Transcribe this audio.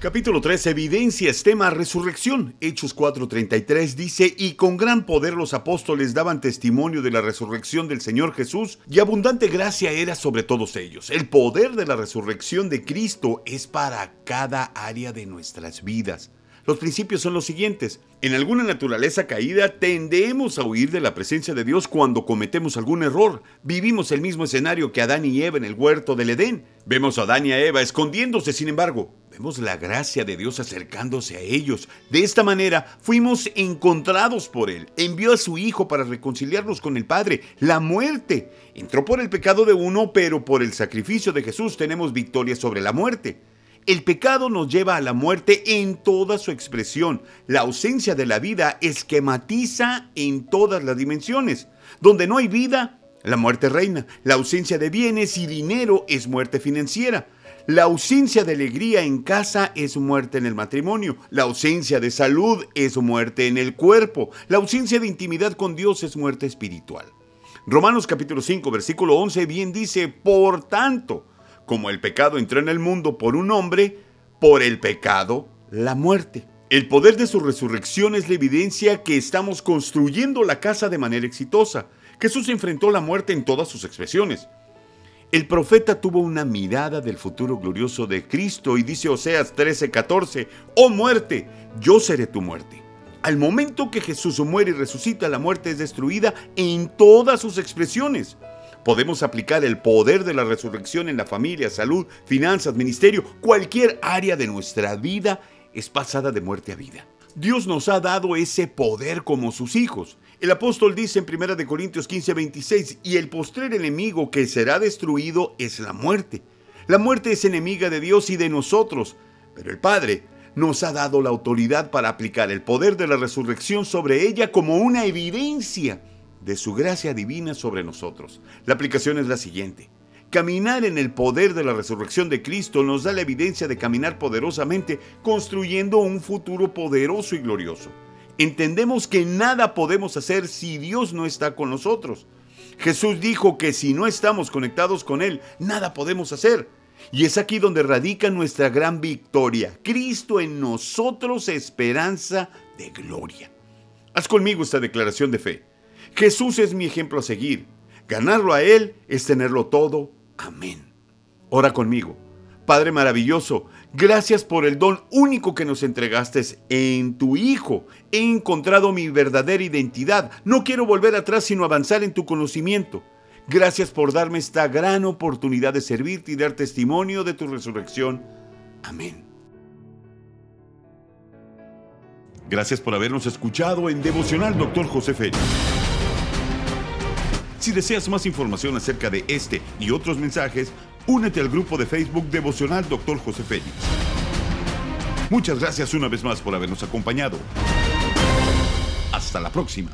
Capítulo 3. Evidencias, tema resurrección. Hechos 4:33 dice, y con gran poder los apóstoles daban testimonio de la resurrección del Señor Jesús, y abundante gracia era sobre todos ellos. El poder de la resurrección de Cristo es para cada área de nuestras vidas. Los principios son los siguientes. En alguna naturaleza caída tendemos a huir de la presencia de Dios cuando cometemos algún error. Vivimos el mismo escenario que Adán y Eva en el huerto del Edén. Vemos a Adán y a Eva escondiéndose, sin embargo, vemos la gracia de Dios acercándose a ellos. De esta manera fuimos encontrados por Él. Envió a su Hijo para reconciliarnos con el Padre. La muerte entró por el pecado de uno, pero por el sacrificio de Jesús tenemos victoria sobre la muerte. El pecado nos lleva a la muerte en toda su expresión. La ausencia de la vida esquematiza en todas las dimensiones. Donde no hay vida, la muerte reina. La ausencia de bienes y dinero es muerte financiera. La ausencia de alegría en casa es muerte en el matrimonio. La ausencia de salud es muerte en el cuerpo. La ausencia de intimidad con Dios es muerte espiritual. Romanos capítulo 5 versículo 11 bien dice, por tanto, como el pecado entró en el mundo por un hombre, por el pecado la muerte. El poder de su resurrección es la evidencia que estamos construyendo la casa de manera exitosa. Jesús enfrentó la muerte en todas sus expresiones. El profeta tuvo una mirada del futuro glorioso de Cristo y dice Oseas 13:14, oh muerte, yo seré tu muerte. Al momento que Jesús muere y resucita, la muerte es destruida en todas sus expresiones. Podemos aplicar el poder de la resurrección en la familia, salud, finanzas, ministerio, cualquier área de nuestra vida es pasada de muerte a vida. Dios nos ha dado ese poder como sus hijos. El apóstol dice en 1 Corintios 15, 26, y el postrer enemigo que será destruido es la muerte. La muerte es enemiga de Dios y de nosotros, pero el Padre nos ha dado la autoridad para aplicar el poder de la resurrección sobre ella como una evidencia de su gracia divina sobre nosotros. La aplicación es la siguiente. Caminar en el poder de la resurrección de Cristo nos da la evidencia de caminar poderosamente, construyendo un futuro poderoso y glorioso. Entendemos que nada podemos hacer si Dios no está con nosotros. Jesús dijo que si no estamos conectados con Él, nada podemos hacer. Y es aquí donde radica nuestra gran victoria. Cristo en nosotros, esperanza de gloria. Haz conmigo esta declaración de fe. Jesús es mi ejemplo a seguir. Ganarlo a Él es tenerlo todo. Amén. Ora conmigo. Padre maravilloso, gracias por el don único que nos entregaste en tu Hijo. He encontrado mi verdadera identidad. No quiero volver atrás sino avanzar en tu conocimiento. Gracias por darme esta gran oportunidad de servirte y dar testimonio de tu resurrección. Amén. Gracias por habernos escuchado en Devocional Doctor José Félix. Si deseas más información acerca de este y otros mensajes, únete al grupo de Facebook Devocional Dr. José Félix. Muchas gracias una vez más por habernos acompañado. Hasta la próxima.